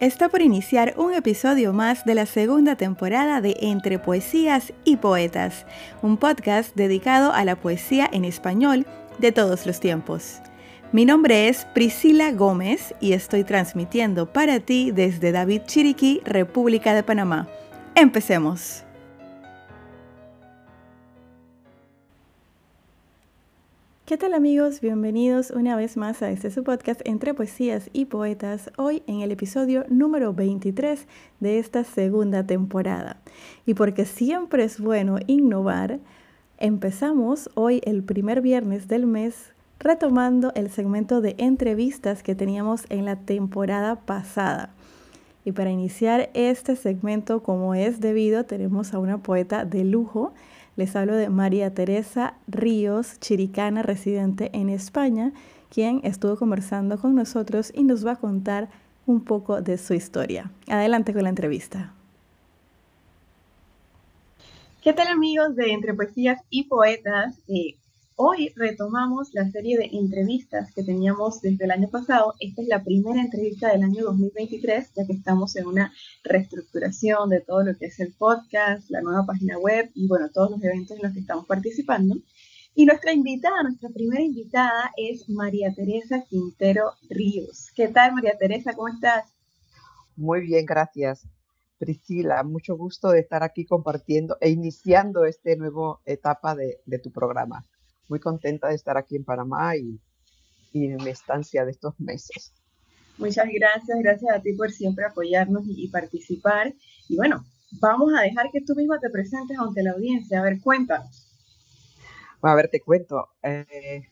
Está por iniciar un episodio más de la segunda temporada de Entre Poesías y Poetas, un podcast dedicado a la poesía en español de todos los tiempos. Mi nombre es Priscila Gómez y estoy transmitiendo para ti desde David Chiriquí, República de Panamá. Empecemos. ¿Qué tal amigos? Bienvenidos una vez más a este su podcast entre poesías y poetas, hoy en el episodio número 23 de esta segunda temporada. Y porque siempre es bueno innovar, empezamos hoy el primer viernes del mes retomando el segmento de entrevistas que teníamos en la temporada pasada. Y para iniciar este segmento como es debido, tenemos a una poeta de lujo, les hablo de María Teresa Ríos, chiricana residente en España, quien estuvo conversando con nosotros y nos va a contar un poco de su historia. Adelante con la entrevista. ¿Qué tal amigos de Entre Poesías y Poetas? Eh, Hoy retomamos la serie de entrevistas que teníamos desde el año pasado. Esta es la primera entrevista del año 2023, ya que estamos en una reestructuración de todo lo que es el podcast, la nueva página web y bueno, todos los eventos en los que estamos participando. Y nuestra invitada, nuestra primera invitada es María Teresa Quintero Ríos. ¿Qué tal María Teresa? ¿Cómo estás? Muy bien, gracias. Priscila, mucho gusto de estar aquí compartiendo e iniciando esta nueva etapa de, de tu programa muy contenta de estar aquí en Panamá y, en mi estancia de estos meses. Muchas gracias, gracias a ti por siempre apoyarnos y, participar. Y bueno, vamos a dejar que tú misma te presentes ante la audiencia. A ver, cuéntanos. a ver, te cuento. Eh,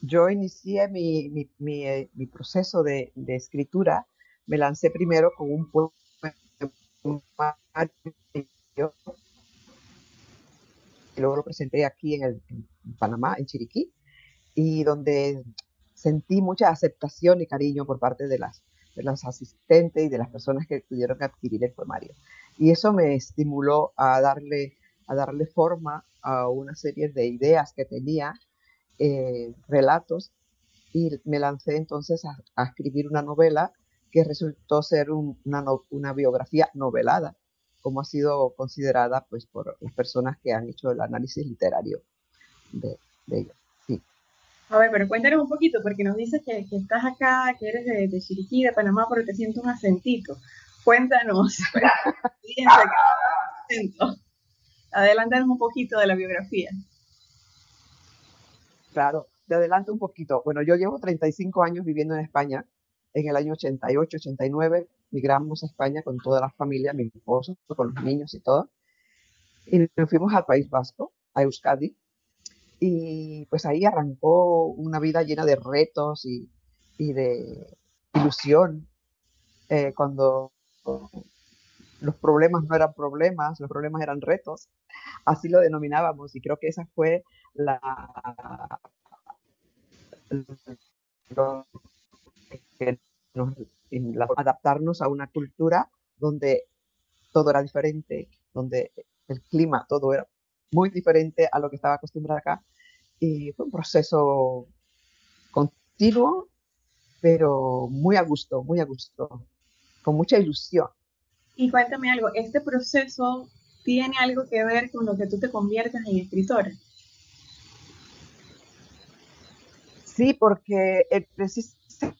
yo inicié mi, mi, mi, eh, proceso de, de, escritura, me lancé primero con un poema y luego lo presenté aquí en, el, Panamá, en Chiriquí, y donde sentí mucha aceptación y cariño por parte de las, de los asistentes y de las personas que pudieron adquirir el poemario. Y eso me estimuló a darle, a darle forma a una serie de ideas que tenía, eh, relatos, y me lancé entonces a, escribir una novela que resultó ser una, una biografía novelada como ha sido considerada pues, por las personas que han hecho el análisis literario de, de ellos. Sí. A ver, pero cuéntanos un poquito, porque nos dices que, que estás acá, que eres de, de, Chiriquí, de Panamá, pero te siento un acentito. Cuéntanos. Adelántanos un poquito de la biografía. Claro, te adelanto un poquito. Bueno, yo llevo 35 años viviendo en España. En el año 88, 89 migramos a España con toda la familia, mi esposo, con los niños y todo. Y nos fuimos al País Vasco, a Euskadi. Y pues ahí arrancó una vida llena de retos y, de ilusión. Eh, cuando los problemas no eran problemas, los problemas eran retos. Así lo denominábamos y creo que esa fue la, que nos adaptarnos a una cultura donde todo era diferente, donde el clima, todo era muy diferente a lo que estaba acostumbrada acá. Y fue un proceso continuo, pero muy a gusto, muy a gusto, con mucha ilusión. Y cuéntame algo, ¿este proceso tiene algo que ver con lo que tú te conviertas en escritora? Sí, porque el, precisamente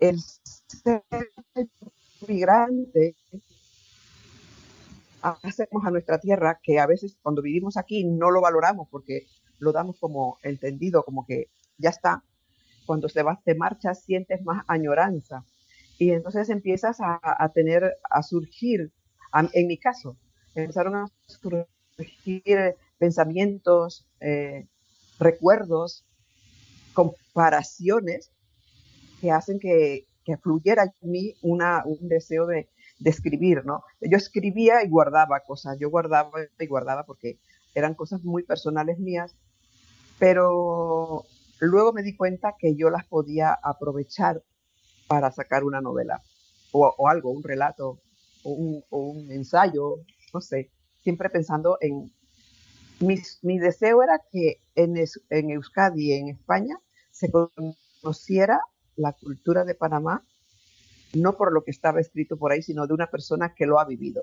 el ser migrante hacemos a nuestra tierra que a veces cuando vivimos aquí no lo valoramos porque lo damos como entendido, como que ya está. Cuando se va, te marchas, sientes más añoranza. Y entonces empiezas a, tener, a surgir, en mi caso, empezaron a surgir pensamientos, eh, recuerdos, comparaciones que hacen que, que fluyera en mí una, un deseo de, escribir, ¿no? Yo escribía y guardaba cosas, yo guardaba y guardaba porque eran cosas muy personales mías, pero luego me di cuenta que yo las podía aprovechar para sacar una novela o, o algo, un relato o un, un, ensayo, no sé, siempre pensando en... Mi, mi deseo era que en, en Euskadi, en España, se conociera la cultura de Panamá no por lo que estaba escrito por ahí, sino de una persona que lo ha vivido.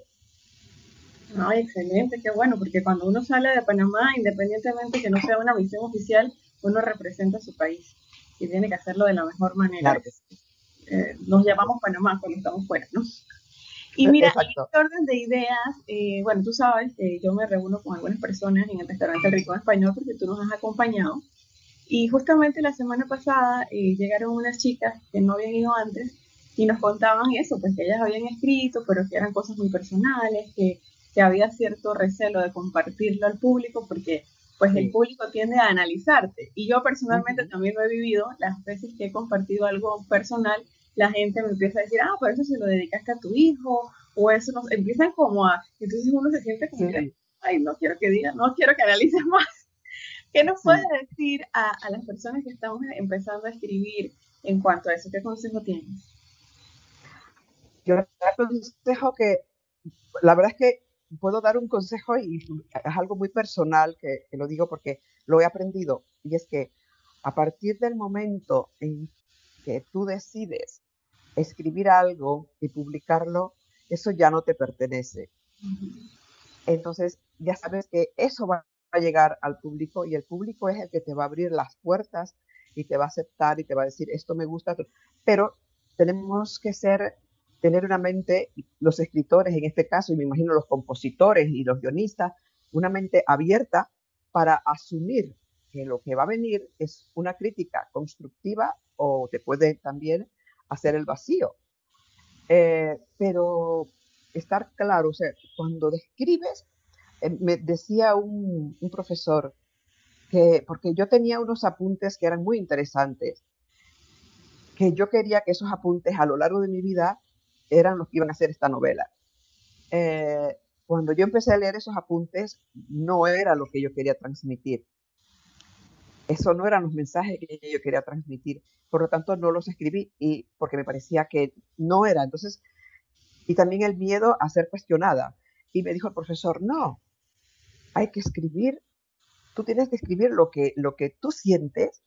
Ay, excelente, qué bueno, porque cuando uno sale de Panamá, independientemente que no sea una misión oficial, uno representa a su país y tiene que hacerlo de la mejor manera. Eh, nos llamamos Panamá cuando estamos fuera, ¿no? Y mira, en este orden de ideas, eh, bueno, tú sabes que yo me reúno con algunas personas en el restaurante Rico Español porque tú nos has acompañado. Y justamente la semana pasada eh, llegaron unas chicas que no habían ido antes y nos contaban eso, pues que ellas habían escrito, pero que eran cosas muy personales, que, que había cierto recelo de compartirlo al público porque pues el público tiende a analizarte. Y yo personalmente también lo he vivido, las veces que he compartido algo personal, la gente me empieza a decir, ah, por eso se lo dedicaste a tu hijo, o eso nos empiezan como a, entonces uno se siente como, ay, no quiero que diga, no quiero que analices más. ¿Qué nos puedes decir a, a, las personas que estamos empezando a escribir en cuanto a eso? ¿Qué consejo tienes? Yo consejo que, la verdad es que puedo dar un consejo y es algo muy personal que, que lo digo porque lo he aprendido, y es que a partir del momento en que tú decides escribir algo y publicarlo, eso ya no te pertenece. Entonces, ya sabes que eso va a llegar al público y el público es el que te va a abrir las puertas y te va a aceptar y te va a decir, esto me gusta, pero tenemos que ser, tener una mente, los escritores en este caso, y me imagino los compositores y los guionistas, una mente abierta para asumir que lo que va a venir es una crítica constructiva o te puede también hacer el vacío. Eh, pero estar claro, o sea, cuando describes, eh, me decía un, profesor que, porque yo tenía unos apuntes que eran muy interesantes, que yo quería que esos apuntes a lo largo de mi vida eran los que iban a hacer esta novela. Eh, cuando yo empecé a leer esos apuntes, no era lo que yo quería transmitir. Eso no eran los mensajes que yo quería transmitir. Por lo tanto, no los escribí y porque me parecía que no era. Entonces, y también el miedo a ser cuestionada. Y me dijo el profesor, no, hay que escribir, tú tienes que escribir lo que, lo que tú sientes,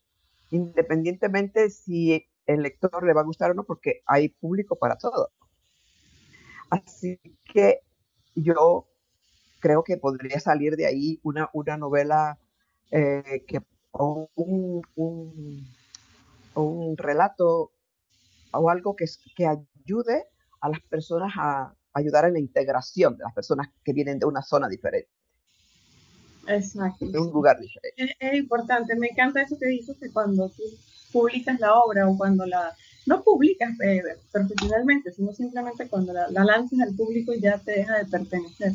independientemente si el lector le va a gustar o no, porque hay público para todo. Así que yo creo que podría salir de ahí una, una novela eh, que o un, un, relato o algo que, que ayude a las personas a ayudar en la integración de las personas que vienen de una zona diferente. Exacto. De un lugar diferente. Es, importante, me encanta eso que dices, que cuando tú publicas la obra o cuando la, no publicas eh, profesionalmente, sino simplemente cuando la, la lanzas al público ya te deja de pertenecer,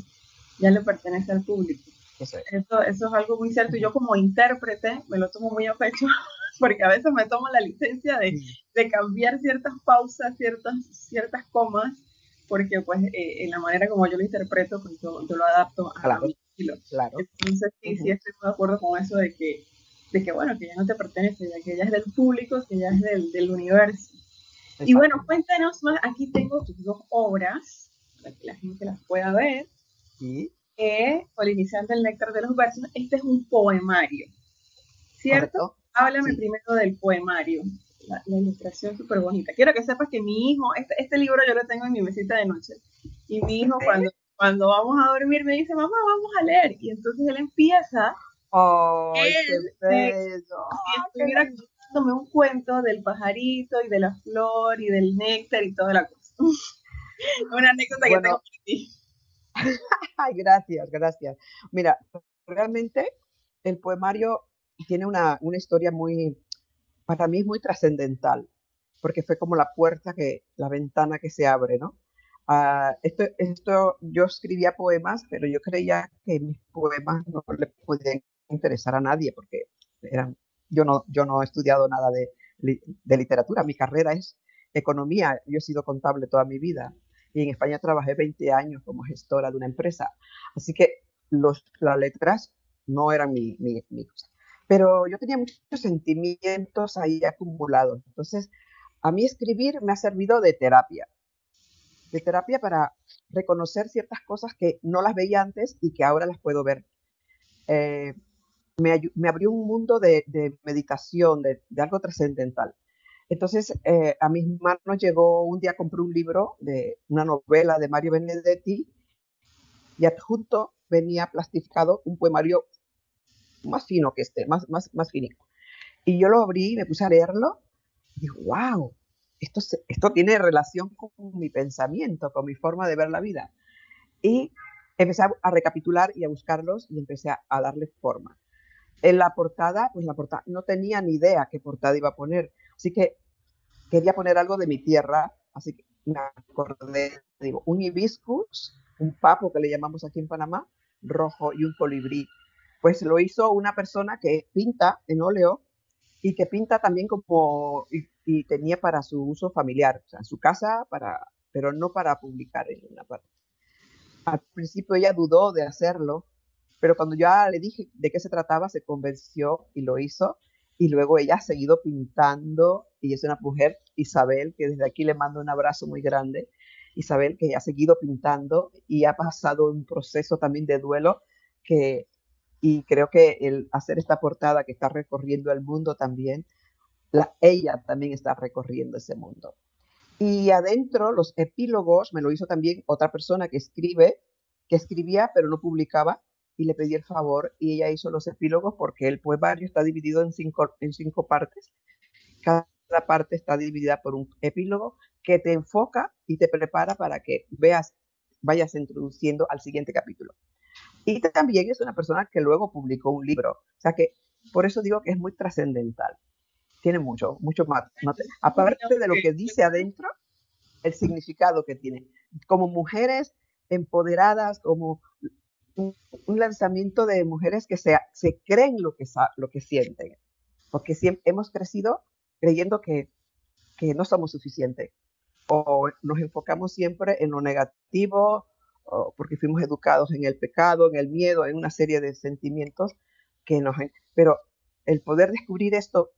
ya le pertenece al público. Eso, eso es algo muy cierto. Yo como intérprete me lo tomo muy a pecho porque a veces me tomo la licencia de, de cambiar ciertas pausas, ciertas, ciertas comas, porque pues eh, en la manera como yo lo interpreto, pues yo, lo adapto a claro, estilo. Claro. Entonces sí, sí estoy de acuerdo con eso de que, de que bueno, que ya no te pertenece, ya que ya es del público, que ya es del, del universo. Y bueno, cuéntanos más, aquí tengo tus dos obras, para que la gente las pueda ver. Sí que Polinizando el néctar de los versos, este es un poemario, ¿cierto? Háblame primero del poemario, la, ilustración súper bonita. Quiero que sepas que mi hijo, este, este, libro yo lo tengo en mi mesita de noche, y mi hijo cuando, cuando vamos a dormir me dice, mamá, vamos a leer, y entonces él empieza... ¡Oh, qué bello! estuviera contándome un cuento del pajarito y de la flor y del néctar y toda la cosa. Una anécdota que tengo para ti. Ay, gracias, gracias. Mira, realmente el poemario tiene una, una historia muy, para mí muy trascendental, porque fue como la puerta que, la ventana que se abre, ¿no? Uh, esto, esto, yo escribía poemas, pero yo creía que mis poemas no le podían interesar a nadie, porque eran, yo, no, yo no he estudiado nada de, de literatura, mi carrera es economía, yo he sido contable toda mi vida y en España trabajé 20 años como gestora de una empresa. Así que los, las letras no eran mi, mi, cosa. Pero yo tenía muchos sentimientos ahí acumulados. Entonces, a mí escribir me ha servido de terapia. De terapia para reconocer ciertas cosas que no las veía antes y que ahora las puedo ver. Eh, me, me, abrió un mundo de, meditación, de, algo trascendental. Entonces, eh, a mis manos llegó, un día compré un libro de una novela de Mario Benedetti y adjunto venía plastificado un poemario más fino que este, más, más, finito. Y yo lo abrí me puse a leerlo y dije, wow, esto, esto tiene relación con mi pensamiento, con mi forma de ver la vida. Y empecé a, recapitular y a buscarlos y empecé a, a darle forma. En la portada, pues la portada, no tenía ni idea qué portada iba a poner. Así que quería poner algo de mi tierra, así que me acordé, digo, un hibiscus, un papo que le llamamos aquí en Panamá, rojo y un colibrí. Pues lo hizo una persona que pinta en óleo y que pinta también como, tenía para su uso familiar, o sea, su casa, para, pero no para publicar en una parte. Al principio ella dudó de hacerlo, pero cuando ya le dije de qué se trataba, se convenció y lo hizo. Y luego ella ha seguido pintando y es una mujer, Isabel, que desde aquí le mando un abrazo muy grande. Isabel, que ha seguido pintando y ha pasado un proceso también de duelo que, y creo que el hacer esta portada que está recorriendo el mundo también, la, ella también está recorriendo ese mundo. Y adentro, los epílogos, me lo hizo también otra persona que escribe, que escribía pero no publicaba, y le pedí el favor y ella hizo los epílogos porque el poemario está dividido en cinco, en cinco partes. Cada parte está dividida por un epílogo que te enfoca y te prepara para que veas, vayas introduciendo al siguiente capítulo. Y también es una persona que luego publicó un libro. O sea que por eso digo que es muy trascendental. Tiene mucho, mucho más. Aparte de lo que dice adentro, el significado que tiene. Como mujeres empoderadas, como un, lanzamiento de mujeres que se, se creen lo que, lo que sienten, porque siempre, hemos crecido creyendo que, que no somos suficientes o nos enfocamos siempre en lo negativo o porque fuimos educados en el pecado, en el miedo, en una serie de sentimientos que nos... Pero el poder descubrir esto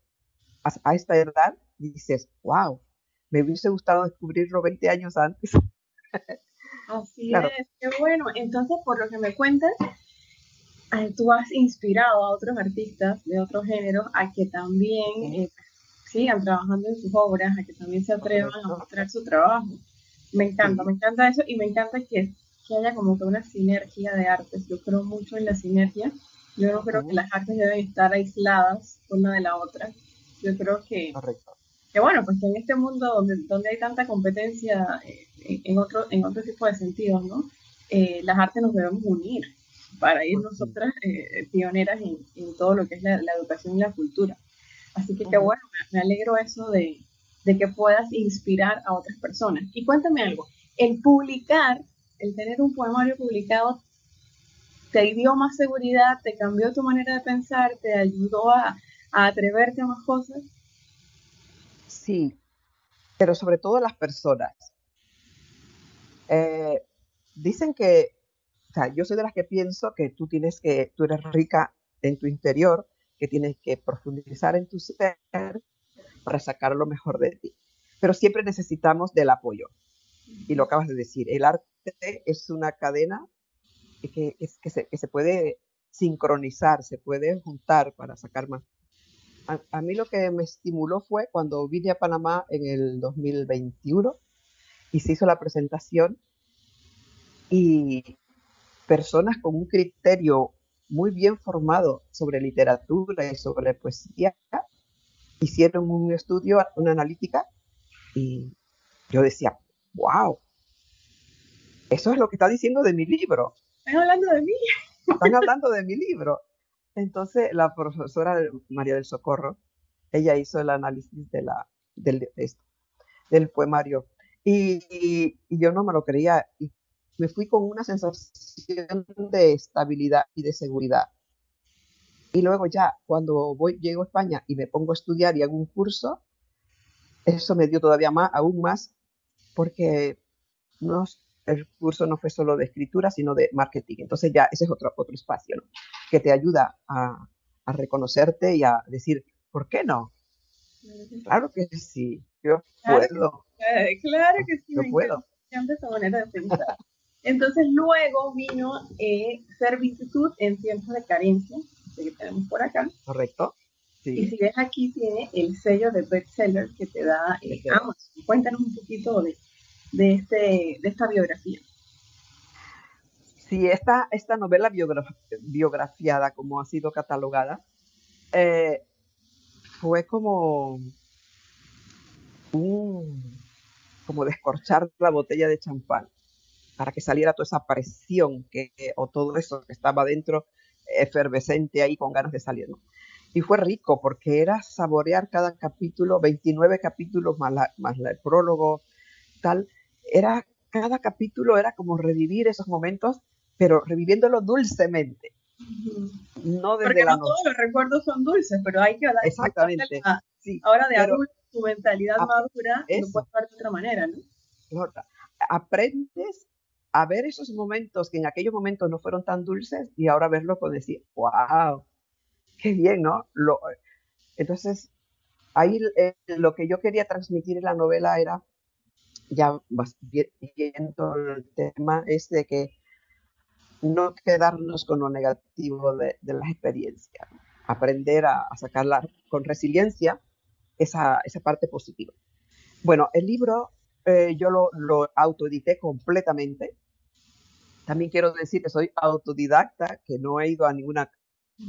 a, a esta edad, dices, wow, me hubiese gustado descubrirlo 20 años antes. Así es, qué bueno. Entonces, por lo que me cuentas, tú has inspirado a otros artistas de otros géneros a que también eh, sigan trabajando en sus obras, a que también se atrevan a mostrar su trabajo. Me encanta, me encanta eso y me encanta que, que haya como que una sinergia de artes. Yo creo mucho en la sinergia. Yo no creo que las artes deben estar aisladas una de la otra. Yo creo que, Correcto. que bueno, pues que en este mundo donde, donde hay tanta competencia, eh, en, otro, en otro tipo de sentidos, ¿no? Eh, las artes nos debemos unir para ir nosotras eh, pioneras en, en, todo lo que es la, educación y la cultura. Así que qué bueno, me, alegro eso de, de, que puedas inspirar a otras personas. Y cuéntame algo, el publicar, el tener un poemario publicado, ¿te dio más seguridad, te cambió tu manera de pensar, te ayudó a, atreverte a más cosas? Sí, pero sobre todo las personas. Eh, dicen que, o sea, yo soy de las que pienso que tú tienes que, tú eres rica en tu interior, que tienes que profundizar en tu ser para sacar lo mejor de ti. Pero siempre necesitamos del apoyo. Y lo acabas de decir, el arte es una cadena que, que, se, que se, puede sincronizar, se puede juntar para sacar más. A, a, mí lo que me estimuló fue cuando vine a Panamá en el 2021 y se hizo la presentación y personas con un criterio muy bien formado sobre literatura y sobre poesía hicieron un estudio, una analítica y yo decía, wow, eso es lo que está diciendo de mi libro. Están hablando de mí. Están hablando de mi libro. Entonces la profesora María del Socorro, ella hizo el análisis del, poemario y, yo no me lo creía y me fui con una sensación de estabilidad y de seguridad. Y luego ya cuando voy, llego a España y me pongo a estudiar y hago un curso, eso me dio todavía más, aún más, porque el curso no fue solo de escritura, sino de marketing. Entonces ya ese es otro, otro espacio. Que te ayuda a, a reconocerte y a decir, ¿por qué no? Claro que sí, yo puedo. claro que sí, me puedo. encanta esa manera de pensar. Entonces luego vino eh, servicitud en tiempos de carencia, que tenemos por acá. Correcto. Y si ves aquí tiene el sello de bestseller que te da eh, Amazon. Cuéntanos un poquito de, de, este, de esta biografía. Sí, esta, esta novela biografiada, como ha sido catalogada, eh, fue como un, como descorchar la botella de champán para que saliera toda esa presión que, o todo eso que estaba dentro efervescente ahí con ganas de salir. Y fue rico porque era saborear cada capítulo, 29 capítulos más, más el prólogo, tal. Era, cada capítulo era como revivir esos momentos, pero reviviéndolo dulcemente. No desde porque no todos los recuerdos son dulces, pero hay que hablar Exactamente. sí, ahora de adulto, tu mentalidad madura lo puedes ver de otra manera, ¿no? Aprendes a ver esos momentos que en aquellos momentos no fueron tan dulces y ahora verlo con decir, wow, qué bien, ¿no? Lo, entonces, ahí eh, lo que yo quería transmitir en la novela era, ya viendo el tema, es de que no quedarnos con lo negativo de, de las experiencias, aprender a, a sacarla con resiliencia esa, esa, parte positiva. Bueno, el libro eh, yo lo, lo autoedité completamente, también quiero decir que soy autodidacta, que no he ido a, ninguna,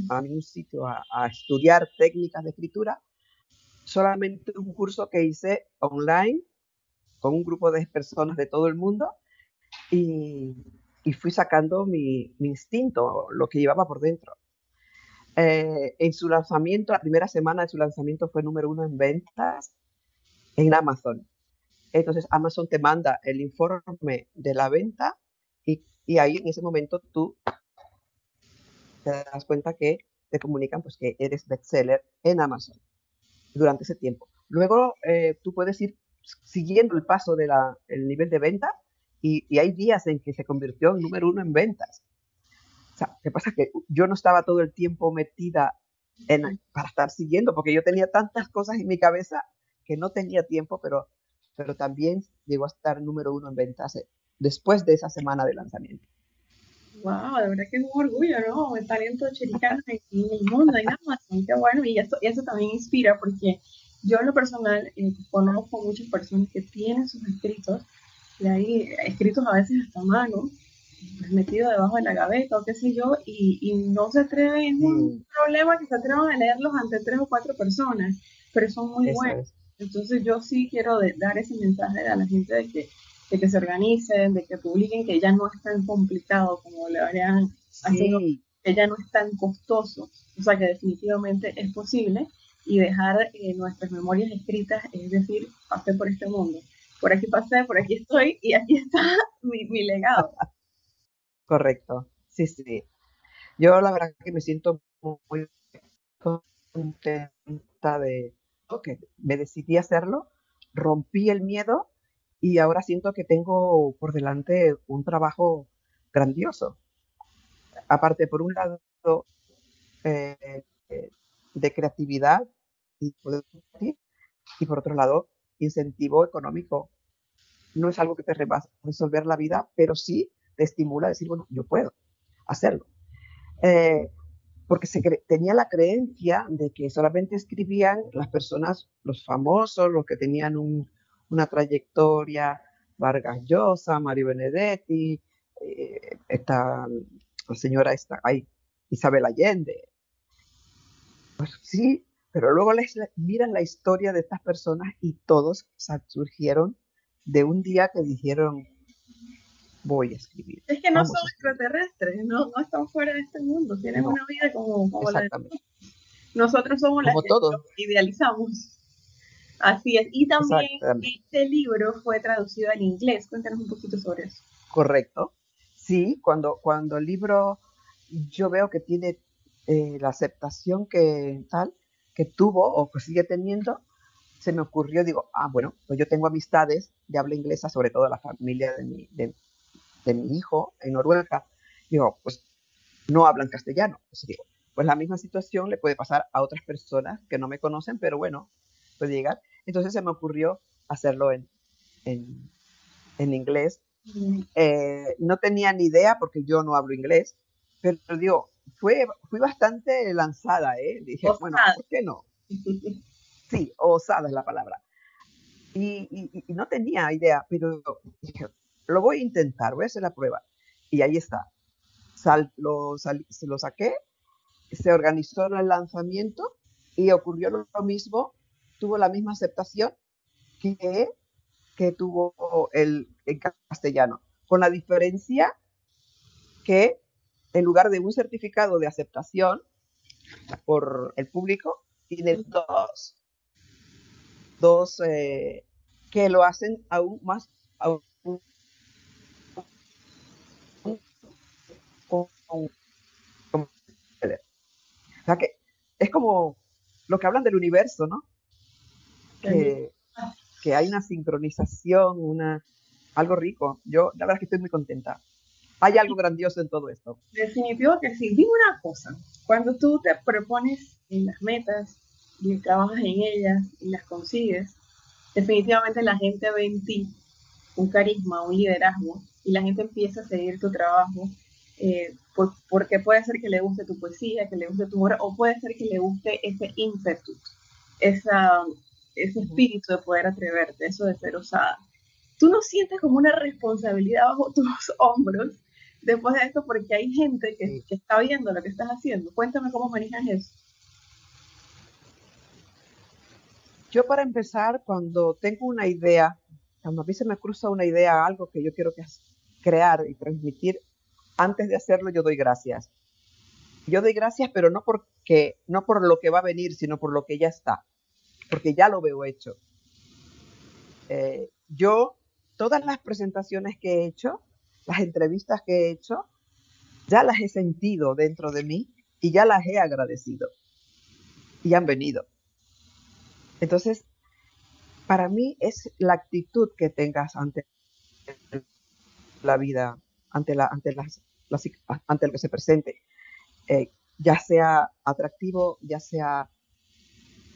a ningún sitio a, estudiar técnicas de escritura, solamente un curso que hice online con un grupo de personas de todo el mundo y, fui sacando mi, instinto, lo que llevaba por dentro. Eh, en su lanzamiento, la primera semana de su lanzamiento fue número uno en ventas en Amazon. Entonces Amazon te manda el informe de la venta y y ahí en ese momento tú te das cuenta que te comunican pues que eres bestseller en Amazon durante ese tiempo. Luego eh, tú puedes ir siguiendo el paso del nivel de venta y, y, hay días en que se convirtió en número uno en ventas. O sea, ¿qué pasa? Que yo no estaba todo el tiempo metida en, para estar siguiendo, porque yo tenía tantas cosas en mi cabeza que no tenía tiempo, pero, pero también llegó a estar número uno en ventas después de esa semana de lanzamiento. Wow, de verdad que es un orgullo, ¿no? El talento chiricano en, el mundo, en Amazon, qué bueno. Y eso, eso también inspira porque yo en lo personal eh, conozco muchas personas que tienen sus escritos, y hay escritos a veces hasta mano, pues, metidos debajo de la gaveta o qué sé yo, y, y no se atreven, es un mm. problema que se atrevan a leerlos ante tres o cuatro personas, pero son muy buenos. Entonces yo sí quiero dar ese mensaje a la gente de que de que se organicen, de que publiquen, que ya no es tan complicado como le harían que ya no es tan costoso, o sea que definitivamente es posible y dejar eh, nuestras memorias escritas, es decir, pasé por este mundo, por aquí pasé, por aquí estoy y aquí está mi, legado. Correcto, sí, sí. Yo la verdad que me siento muy contenta de que me decidí hacerlo, rompí el miedo y ahora siento que tengo por delante un trabajo grandioso. Aparte, por un lado, eh, de creatividad y, y por otro lado, incentivo económico. No es algo que te va a resolver la vida, pero sí te estimula a decir, bueno, yo puedo hacerlo. Eh, porque tenía la creencia de que solamente escribían las personas, los famosos, los que tenían un, una trayectoria, Vargas Llosa, Mario Benedetti, eh, esta, la señora está ahí, Isabel Allende. Pues sí, pero luego les miran la historia de estas personas y todos surgieron de un día que dijeron, voy a escribir. Es que no son extraterrestres, no, no están fuera de este mundo, tienen una vida como, la de nosotros somos las que idealizamos. Así es. Y también este libro fue traducido al inglés. Cuéntanos un poquito sobre eso. Correcto. Sí, cuando, cuando el libro yo veo que tiene eh, la aceptación que tal, que tuvo o que sigue teniendo, se me ocurrió, digo, ah, bueno, pues yo tengo amistades de habla inglesa, sobre todo la familia de mi, de, mi hijo en Noruega. Digo, pues no hablan castellano. Pues digo, pues la misma situación le puede pasar a otras personas que no me conocen, pero bueno, puede llegar. Entonces se me ocurrió hacerlo en, en, inglés. Eh, no tenía ni idea porque yo no hablo inglés, pero digo, fue, fui bastante lanzada, ¿eh? Dije, bueno, ¿por qué no? Sí, osada es la palabra. Y, no tenía idea, pero dije, lo voy a intentar, voy a hacer la prueba. Y ahí está. Sal, lo, se lo saqué, se organizó el lanzamiento y ocurrió lo mismo, tuvo la misma aceptación que, que tuvo el en castellano, con la diferencia que en lugar de un certificado de aceptación por el público, tiene dos, dos eh, que lo hacen aún más, o sea que es como lo que hablan del universo, ¿no? Que, que hay una sincronización, una, algo rico. Yo la verdad es que estoy muy contenta. Hay algo grandioso en todo esto. Definitivo que sí. Dime una cosa, cuando tú te propones en las metas y trabajas en ellas y las consigues, definitivamente la gente ve en ti un carisma, un liderazgo y la gente empieza a seguir tu trabajo eh, porque puede ser que le guste tu poesía, que le guste tu obra o puede ser que le guste ese ímpetu, esa, ese espíritu de poder atreverte, eso de ser osada. Tú no sientes como una responsabilidad bajo tus hombros después de esto porque hay gente que, está viendo lo que estás haciendo. Cuéntame cómo manejas eso. Yo para empezar, cuando tengo una idea, cuando a mí se me cruza una idea, algo que yo quiero crear y transmitir, antes de hacerlo yo doy gracias. Yo doy gracias, pero no porque no por lo que va a venir, sino por lo que ya está, porque ya lo veo hecho. Eh, yo todas las presentaciones que he hecho, las entrevistas que he hecho, ya las he sentido dentro de mí y ya las he agradecido. Y han venido. Entonces, para mí es la actitud que tengas ante la vida, ante, la, las, ante lo que se presente, eh, ya sea atractivo, ya sea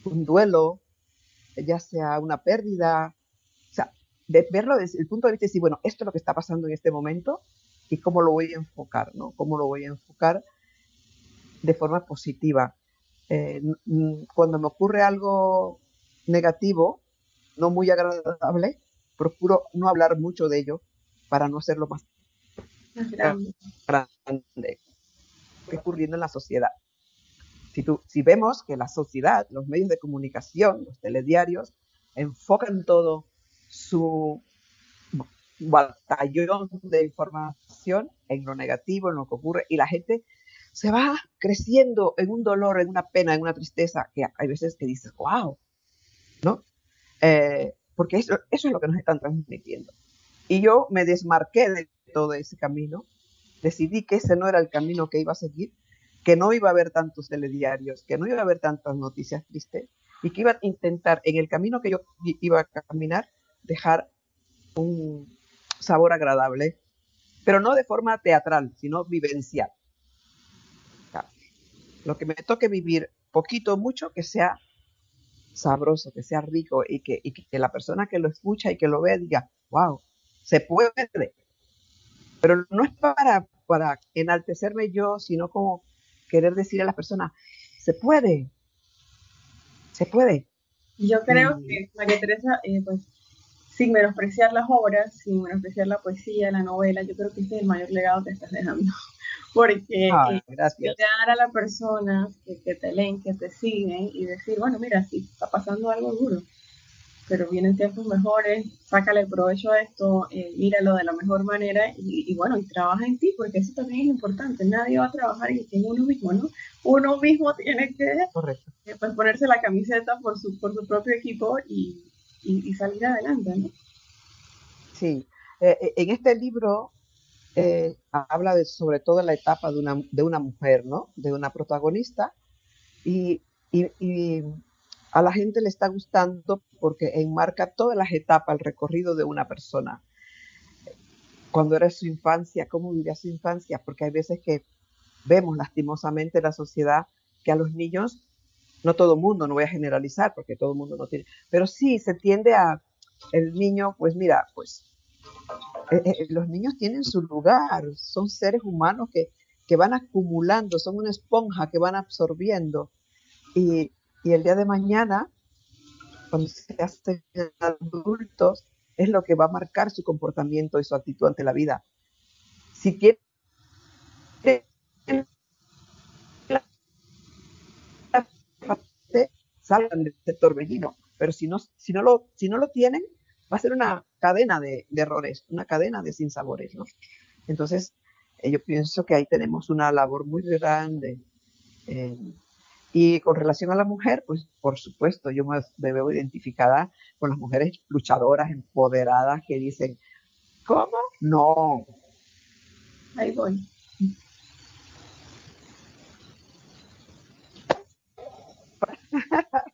un duelo, ya sea una pérdida, de verlo desde el punto de vista de decir, bueno, esto es lo que está pasando en este momento y cómo lo voy a enfocar, ¿no? Cómo lo voy a enfocar de forma positiva. Eh, cuando me ocurre algo negativo, no muy agradable, procuro no hablar mucho de ello para no hacerlo más grande, grande ocurriendo en la sociedad. Si, tú, si vemos que la sociedad, los medios de comunicación, los telediarios, enfocan todo su batallón de información en lo negativo, en lo que ocurre, y la gente se va creciendo en un dolor, en una pena, en una tristeza, que hay veces que dices, wow, ¿no? Eh, porque eso, eso es lo que nos están transmitiendo. Y yo me desmarqué de todo ese camino, decidí que ese no era el camino que iba a seguir, que no iba a haber tantos telediarios, que no iba a haber tantas noticias tristes, y que iba a intentar en el camino que yo iba a caminar dejar un sabor agradable, pero no de forma teatral, sino vivencial. Lo que me toque vivir, poquito o mucho, que sea sabroso, que sea rico y que, la persona que lo escucha y que lo vea diga, wow, se puede. Pero no es para, para enaltecerme yo, sino como querer decir a la persona, se puede, se puede. Yo creo que María Teresa, eh, pues sin menospreciar las obras, sin menospreciar la poesía, la novela, yo creo que este es el mayor legado que estás dejando. Porque ah, eh, dar a las personas que, te leen, que te siguen y decir, bueno, mira, sí, está pasando algo duro, pero vienen tiempos mejores, sácale provecho a esto, eh, míralo de la mejor manera y, bueno, y trabaja en ti, porque eso también es importante. Nadie va a trabajar en, uno mismo, ¿no? Uno mismo tiene que eh, pues, ponerse la camiseta por su, por su propio equipo y, y, salir adelante, ¿no? Sí, eh, eh, en este libro eh, habla de, sobre todo la etapa de una, de una mujer, ¿no? De una protagonista y, a la gente le está gustando porque enmarca todas las etapas, el recorrido de una persona. Cuando era su infancia, cómo vivía su infancia, porque hay veces que vemos lastimosamente en la sociedad que a los niños no todo el mundo, no voy a generalizar porque todo el mundo no tiene, pero sí se tiende a, el niño, pues mira, pues eh, eh, los niños tienen su lugar, son seres humanos que, que van acumulando, son una esponja que van absorbiendo y, y el día de mañana, cuando se hacen adultos, es lo que va a marcar su comportamiento y su actitud ante la vida. Si quieren salgan del torbellino, pero si no, si no, lo, si no lo tienen, va a ser una cadena de, errores, una cadena de sinsabores, ¿no? Entonces, eh, yo pienso que ahí tenemos una labor muy grande. Eh, y con relación a la mujer, pues por supuesto, yo me, veo identificada con las mujeres luchadoras, empoderadas, que dicen, ¿cómo? No. Ahí voy.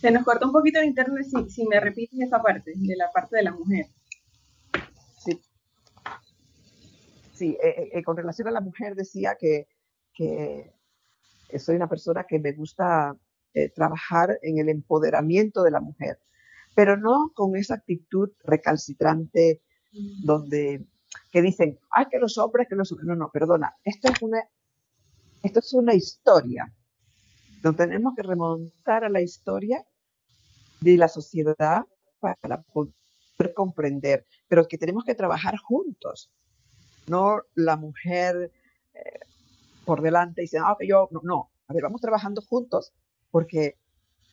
Se nos corta un poquito el internet si, si me repites esa parte, de la parte de la mujer. Sí. Sí, eh, eh, con relación a la mujer decía que, que soy una persona que me gusta eh, trabajar en el empoderamiento de la mujer, pero no con esa actitud recalcitrante mm. donde que dicen, ay, que los hombres, que los No, no, perdona, esto es una, esto es una historia. Nos tenemos que remontar a la historia de la sociedad para poder comprender, pero que tenemos que trabajar juntos, no la mujer eh, por delante y dicen, ah, que yo, no, no, a ver, vamos trabajando juntos porque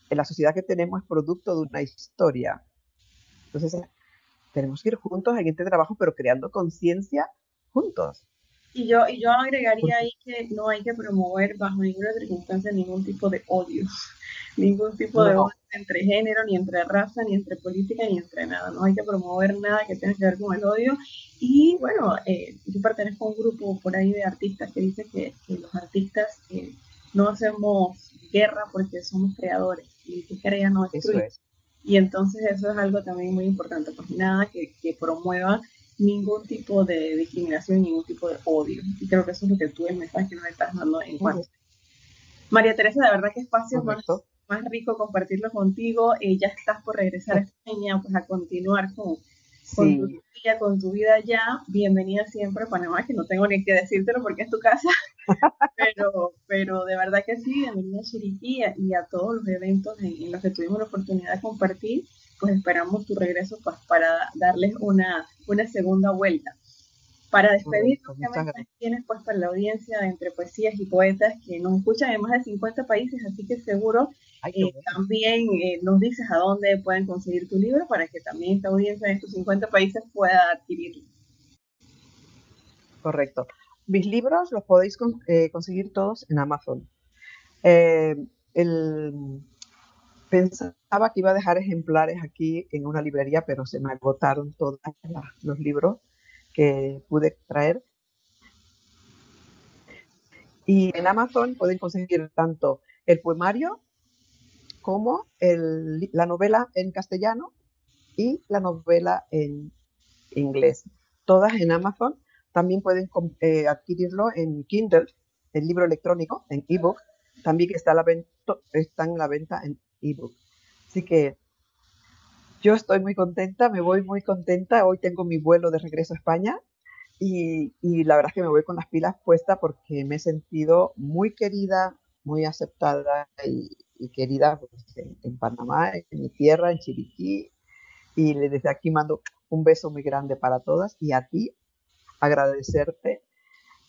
la sociedad que tenemos es producto de una historia. Entonces, tenemos que ir juntos en este trabajo, pero creando conciencia juntos. Y yo, y yo agregaría ahí que no hay que promover bajo ninguna circunstancia ningún tipo de odio, ningún tipo de odio entre género, ni entre raza, ni entre política, ni entre nada. No hay que promover nada que tenga que ver con el odio. Y bueno, eh, yo pertenezco a un grupo por ahí de artistas que dice que, los artistas eh, no hacemos guerra porque somos creadores y que crea no destruye. Y entonces eso es algo también muy importante, pues nada que, que promueva ningún tipo de discriminación, ningún tipo de odio. Y creo que eso es lo que tú, el mensaje que nos estás dando en cuanto. María Teresa, de verdad que espacio más, más rico compartirlo contigo. Eh, ya estás por regresar a España, pues a continuar con, con tu vida, con tu vida ya. Bienvenida siempre a Panamá, que no tengo ni que decírtelo porque es tu casa. pero, pero de verdad que sí, bienvenida a Chiriquí y a, todos los eventos en, en los que tuvimos la oportunidad de compartir pues esperamos tu regreso pues, para darles una, una segunda vuelta. Para despedirnos, ¿qué tienes pues para la audiencia entre poesías y poetas que nos escuchan en más de 50 países, así que seguro eh, también eh, nos dices a dónde pueden conseguir tu libro para que también esta audiencia de estos 50 países pueda adquirirlo. Correcto. Mis libros los podéis eh, conseguir todos en Amazon. el, Pensaba que iba a dejar ejemplares aquí en una librería, pero se me agotaron todos los libros que pude traer. Y en Amazon pueden conseguir tanto el poemario como la novela en castellano y la novela en inglés. Todas en Amazon. También pueden eh, adquirirlo en Kindle, el libro electrónico, en ebook. También está, la está en la venta en ebook. Así que yo estoy muy contenta, me voy muy contenta. Hoy tengo mi vuelo de regreso a España y, la verdad es que me voy con las pilas puestas porque me he sentido muy querida, muy aceptada y, querida pues, en, Panamá, en mi tierra, en Chiriquí. Y desde aquí mando un beso muy grande para todas y a ti agradecerte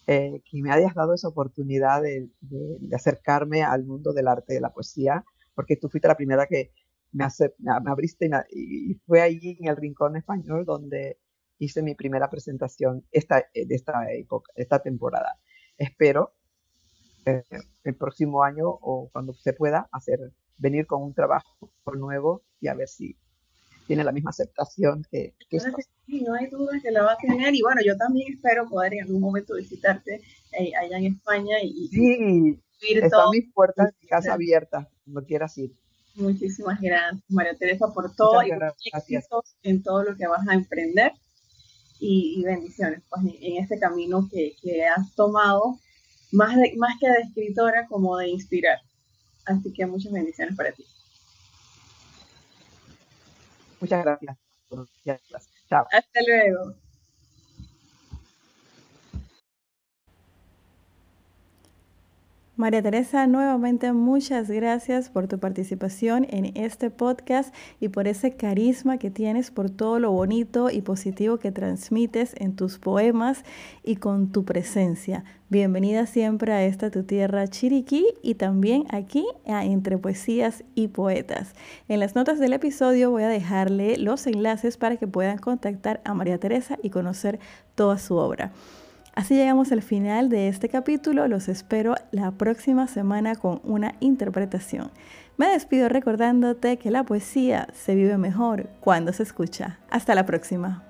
eh, que me hayas dado esa oportunidad de, acercarme al mundo del arte y de la poesía porque tú fuiste la primera que me, me abriste y, fue ahí en el Rincón Español donde hice mi primera presentación esta, eh, de esta época, esta temporada. Espero eh, el próximo año o cuando se pueda hacer, venir con un trabajo nuevo y a ver si tiene la misma aceptación que, que sí, no hay duda que la va a tener y bueno, yo también espero poder en algún momento visitarte eh, allá en España y, sí, están mis puertas de casa abiertas no quieras ir. Muchísimas gracias, María Teresa, por todo y en todo lo que vas a emprender. Y, bendiciones pues, en, este camino que, has tomado, más, de, más que de escritora, como de inspirar. Así que muchas bendiciones para ti. Muchas gracias. Chao. Hasta luego. María Teresa, nuevamente muchas gracias por tu participación en este podcast y por ese carisma que tienes, por todo lo bonito y positivo que transmites en tus poemas y con tu presencia. Bienvenida siempre a esta tu tierra Chiriquí y también aquí a Entre Poesías y Poetas. En las notas del episodio voy a dejarle los enlaces para que puedan contactar a María Teresa y conocer toda su obra. Así llegamos al final de este capítulo. Los espero la próxima semana con una interpretación. Me despido recordándote que la poesía se vive mejor cuando se escucha. Hasta la próxima.